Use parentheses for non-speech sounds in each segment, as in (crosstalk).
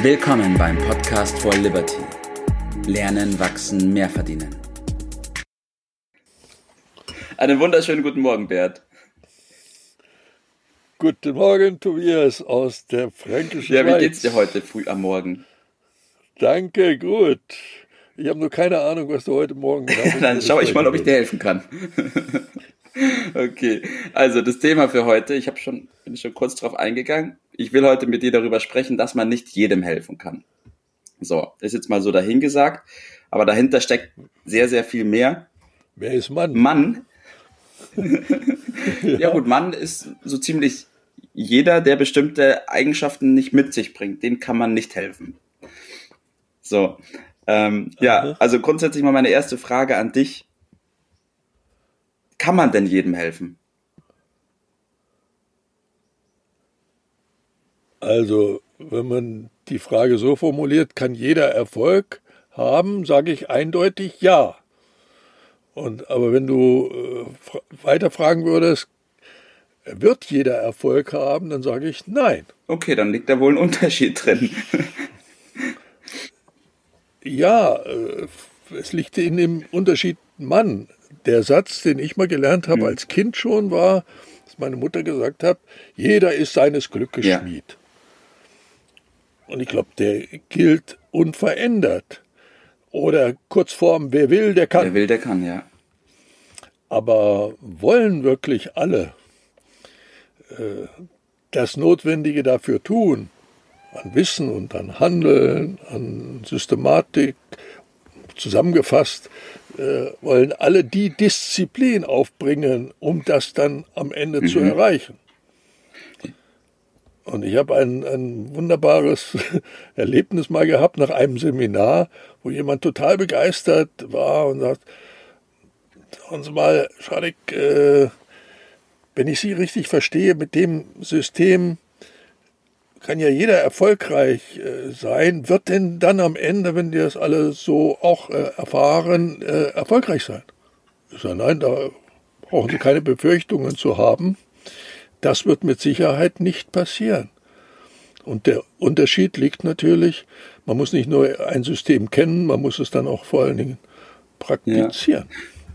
Willkommen beim Podcast for Liberty. Lernen, wachsen, mehr verdienen. Einen wunderschönen guten Morgen, Bert. Guten Morgen, Tobias aus der Fränkischen Ja, wie geht's dir heute früh am Morgen? Danke, gut. Ich habe nur keine Ahnung, was du heute Morgen (laughs) hast. Dann schaue ich mal, ob ich dir helfen kann. (laughs) okay, also das Thema für heute, ich habe schon bin schon kurz drauf eingegangen. Ich will heute mit dir darüber sprechen, dass man nicht jedem helfen kann. So, ist jetzt mal so dahingesagt, aber dahinter steckt sehr sehr viel mehr. Wer ist Mann? Mann. ja. (laughs) ja gut, Mann ist so ziemlich jeder, der bestimmte Eigenschaften nicht mit sich bringt, den kann man nicht helfen. So, ähm, ja, also grundsätzlich mal meine erste Frage an dich. Kann man denn jedem helfen? Also, wenn man die Frage so formuliert, kann jeder Erfolg haben, sage ich eindeutig ja. Und, aber wenn du äh, weiter fragen würdest, wird jeder Erfolg haben, dann sage ich nein. Okay, dann liegt da wohl ein Unterschied drin. (laughs) ja, äh, es liegt in dem Unterschied Mann. Der Satz, den ich mal gelernt habe mhm. als Kind schon, war, dass meine Mutter gesagt hat, jeder ist seines Glückes ja. Schmied. Und ich glaube, der gilt unverändert. Oder Kurzform, wer will, der kann. Wer will, der kann, ja. Aber wollen wirklich alle äh, das Notwendige dafür tun, an Wissen und an Handeln, an Systematik, zusammengefasst, äh, wollen alle die Disziplin aufbringen, um das dann am Ende mhm. zu erreichen. Und ich habe ein, ein wunderbares (laughs) Erlebnis mal gehabt nach einem Seminar, wo jemand total begeistert war und sagt, sagen Sie mal, Schadik, äh, wenn ich Sie richtig verstehe, mit dem System kann ja jeder erfolgreich äh, sein. Wird denn dann am Ende, wenn die das alle so auch äh, erfahren, äh, erfolgreich sein? Ich sage, nein, da brauchen Sie keine Befürchtungen zu haben. Das wird mit Sicherheit nicht passieren. Und der Unterschied liegt natürlich, man muss nicht nur ein System kennen, man muss es dann auch vor allen Dingen praktizieren.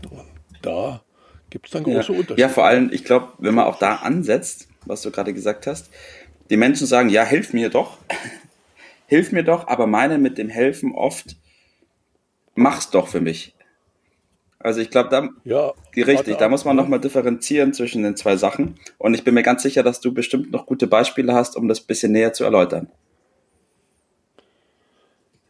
Ja. Und da gibt es dann große ja. Unterschiede. Ja, vor allem, ich glaube, wenn man auch da ansetzt, was du gerade gesagt hast, die Menschen sagen, ja, hilf mir doch, (laughs) hilf mir doch, aber meine mit dem Helfen oft, mach's doch für mich. Also ich glaube, da ja, richtig, da muss man nochmal differenzieren zwischen den zwei Sachen. Und ich bin mir ganz sicher, dass du bestimmt noch gute Beispiele hast, um das ein bisschen näher zu erläutern.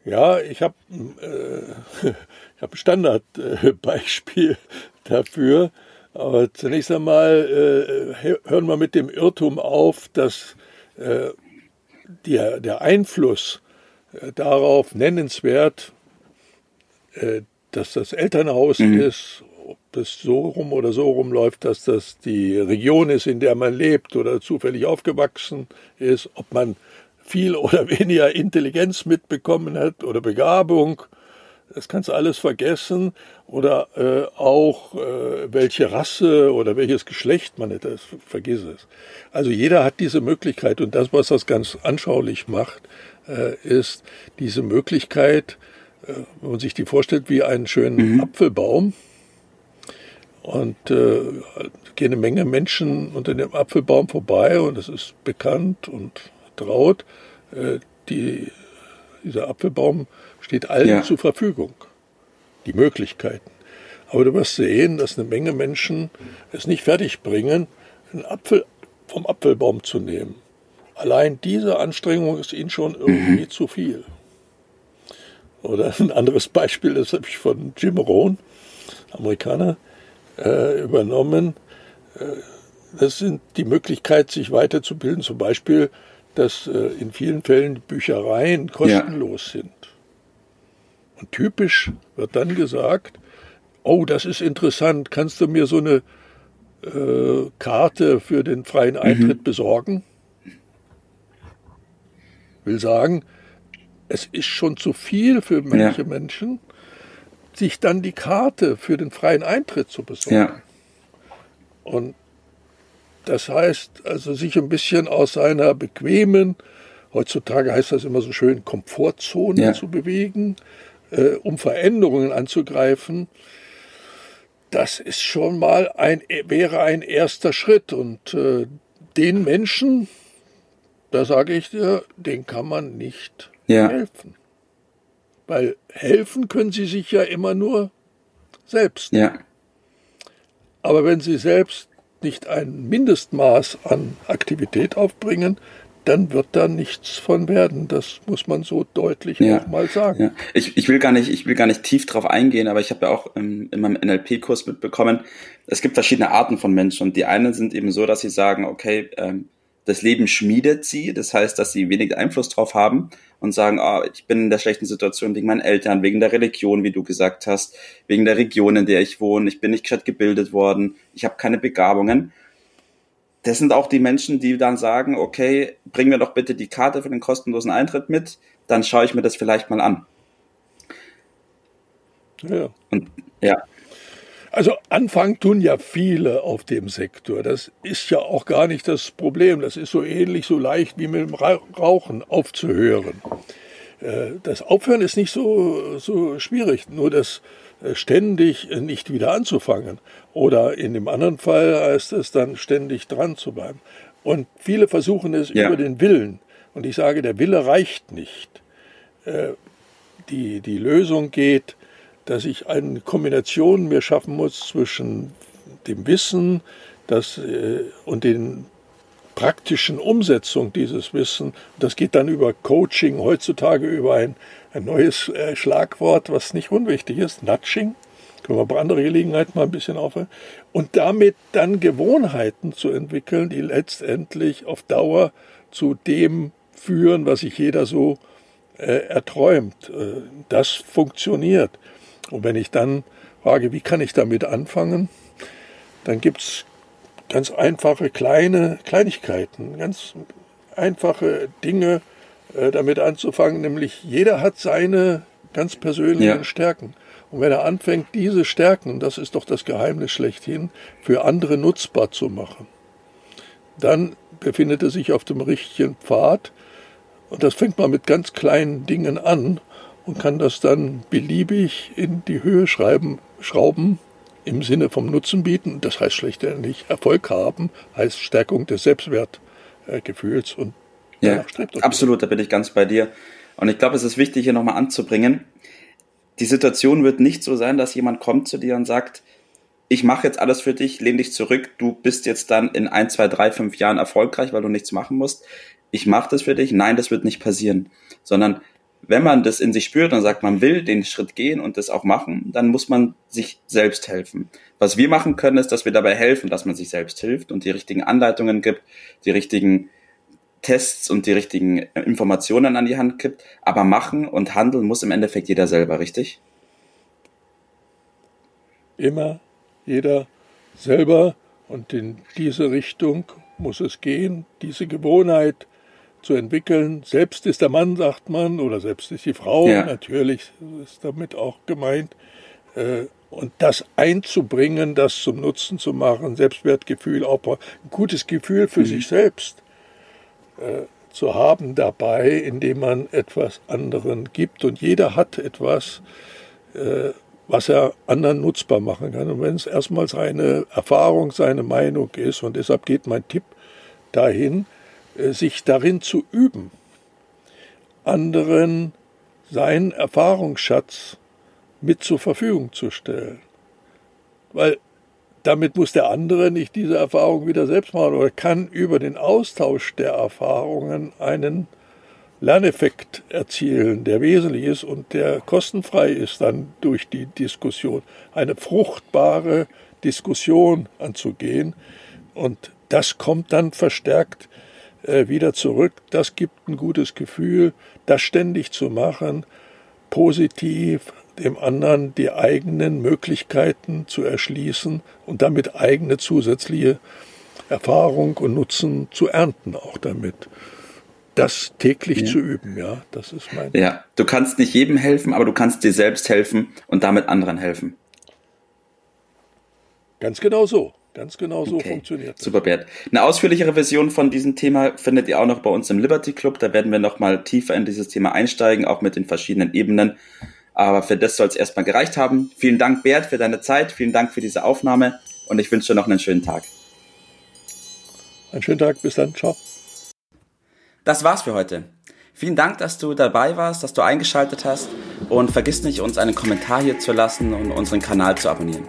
Ja, ich habe äh, (laughs) hab ein Standardbeispiel (laughs) dafür. Aber zunächst einmal äh, hören wir mit dem Irrtum auf, dass äh, der, der Einfluss äh, darauf nennenswert äh, dass das Elternhaus mhm. ist, ob das so rum oder so rum läuft, dass das die Region ist, in der man lebt oder zufällig aufgewachsen ist, ob man viel (laughs) oder weniger Intelligenz mitbekommen hat oder Begabung. Das kannst du alles vergessen. Oder äh, auch äh, welche Rasse oder welches Geschlecht man das vergiss es. Also jeder hat diese Möglichkeit und das, was das ganz anschaulich macht, äh, ist diese Möglichkeit, wenn man sich die vorstellt wie einen schönen mhm. Apfelbaum und äh, gehen eine Menge Menschen unter dem Apfelbaum vorbei und es ist bekannt und traut, äh, die, dieser Apfelbaum steht allen ja. zur Verfügung, die Möglichkeiten. Aber du wirst sehen, dass eine Menge Menschen es nicht fertigbringen, einen Apfel vom Apfelbaum zu nehmen. Allein diese Anstrengung ist ihnen schon irgendwie mhm. zu viel. Oder ein anderes Beispiel, das habe ich von Jim Rohn, Amerikaner, äh, übernommen. Äh, das sind die Möglichkeit, sich weiterzubilden. Zum Beispiel, dass äh, in vielen Fällen Büchereien kostenlos ja. sind. Und typisch wird dann gesagt, oh, das ist interessant, kannst du mir so eine äh, Karte für den freien Eintritt mhm. besorgen? Will sagen, es ist schon zu viel für manche ja. Menschen, sich dann die Karte für den freien Eintritt zu besorgen. Ja. Und das heißt also, sich ein bisschen aus seiner bequemen, heutzutage heißt das immer so schön, Komfortzone ja. zu bewegen, äh, um Veränderungen anzugreifen. Das ist schon mal ein, wäre ein erster Schritt. Und äh, den Menschen, da sage ich dir, den kann man nicht ja. helfen. Weil helfen können sie sich ja immer nur selbst. Ja. Aber wenn sie selbst nicht ein Mindestmaß an Aktivität aufbringen, dann wird da nichts von werden. Das muss man so deutlich ja, auch mal sagen. Ja. Ich, ich, will gar nicht, ich will gar nicht tief drauf eingehen, aber ich habe ja auch im, in meinem NLP-Kurs mitbekommen, es gibt verschiedene Arten von Menschen und die einen sind eben so, dass sie sagen, okay, ähm, das Leben schmiedet sie, das heißt, dass sie wenig Einfluss drauf haben und sagen, ah, ich bin in der schlechten Situation wegen meinen Eltern, wegen der Religion, wie du gesagt hast, wegen der Region, in der ich wohne, ich bin nicht gerade gebildet worden, ich habe keine Begabungen. Das sind auch die Menschen, die dann sagen, okay, bring mir doch bitte die Karte für den kostenlosen Eintritt mit, dann schaue ich mir das vielleicht mal an. Ja. Und ja, also anfangen tun ja viele auf dem Sektor. Das ist ja auch gar nicht das Problem. Das ist so ähnlich, so leicht wie mit dem Rauchen aufzuhören. Äh, das Aufhören ist nicht so, so schwierig, nur das äh, ständig nicht wieder anzufangen. Oder in dem anderen Fall heißt es dann ständig dran zu bleiben. Und viele versuchen es ja. über den Willen. Und ich sage, der Wille reicht nicht. Äh, die, die Lösung geht dass ich eine Kombination mir schaffen muss zwischen dem Wissen das, äh, und den praktischen Umsetzung dieses Wissen. Das geht dann über Coaching, heutzutage über ein, ein neues äh, Schlagwort, was nicht unwichtig ist, Nudging. Können wir bei anderer Gelegenheit mal ein bisschen aufhören. Und damit dann Gewohnheiten zu entwickeln, die letztendlich auf Dauer zu dem führen, was sich jeder so äh, erträumt. Äh, das funktioniert. Und wenn ich dann frage, wie kann ich damit anfangen, dann gibt es ganz einfache kleine Kleinigkeiten, ganz einfache Dinge äh, damit anzufangen, nämlich jeder hat seine ganz persönlichen ja. Stärken. Und wenn er anfängt, diese Stärken, das ist doch das Geheimnis schlechthin, für andere nutzbar zu machen, dann befindet er sich auf dem richtigen Pfad. Und das fängt man mit ganz kleinen Dingen an und kann das dann beliebig in die Höhe schreiben, schrauben im Sinne vom Nutzen bieten. Das heißt schlechtendlich Erfolg haben, heißt Stärkung des Selbstwertgefühls und ja, absolut, da bin ich ganz bei dir. Und ich glaube, es ist wichtig, hier nochmal anzubringen. Die Situation wird nicht so sein, dass jemand kommt zu dir und sagt, ich mache jetzt alles für dich, lehn dich zurück, du bist jetzt dann in ein, zwei, drei, fünf Jahren erfolgreich, weil du nichts machen musst. Ich mache das für dich. Nein, das wird nicht passieren. Sondern wenn man das in sich spürt und sagt, man will den Schritt gehen und das auch machen, dann muss man sich selbst helfen. Was wir machen können, ist, dass wir dabei helfen, dass man sich selbst hilft und die richtigen Anleitungen gibt, die richtigen Tests und die richtigen Informationen an die Hand gibt. Aber machen und handeln muss im Endeffekt jeder selber, richtig? Immer jeder selber und in diese Richtung muss es gehen, diese Gewohnheit zu entwickeln. Selbst ist der Mann, sagt man, oder selbst ist die Frau, ja. natürlich ist damit auch gemeint. Äh, und das einzubringen, das zum Nutzen zu machen, Selbstwertgefühl, auch ein gutes Gefühl für mhm. sich selbst äh, zu haben dabei, indem man etwas anderen gibt. Und jeder hat etwas, äh, was er anderen nutzbar machen kann. Und wenn es erstmal seine Erfahrung, seine Meinung ist, und deshalb geht mein Tipp dahin, sich darin zu üben, anderen seinen Erfahrungsschatz mit zur Verfügung zu stellen. Weil damit muss der andere nicht diese Erfahrung wieder selbst machen oder kann über den Austausch der Erfahrungen einen Lerneffekt erzielen, der wesentlich ist und der kostenfrei ist dann durch die Diskussion. Eine fruchtbare Diskussion anzugehen. Und das kommt dann verstärkt äh, wieder zurück. Das gibt ein gutes Gefühl, das ständig zu machen, positiv dem anderen die eigenen Möglichkeiten zu erschließen und damit eigene zusätzliche Erfahrung und Nutzen zu ernten, auch damit. Das täglich ja. zu üben, ja, das ist mein. Ja, du kannst nicht jedem helfen, aber du kannst dir selbst helfen und damit anderen helfen. Ganz genau so. Ganz genau so okay. funktioniert das. Super, Bert. Eine ausführlichere Version von diesem Thema findet ihr auch noch bei uns im Liberty Club. Da werden wir nochmal tiefer in dieses Thema einsteigen, auch mit den verschiedenen Ebenen. Aber für das soll es erstmal gereicht haben. Vielen Dank, Bert, für deine Zeit. Vielen Dank für diese Aufnahme und ich wünsche dir noch einen schönen Tag. Einen schönen Tag, bis dann, ciao. Das war's für heute. Vielen Dank, dass du dabei warst, dass du eingeschaltet hast und vergiss nicht, uns einen Kommentar hier zu lassen und unseren Kanal zu abonnieren.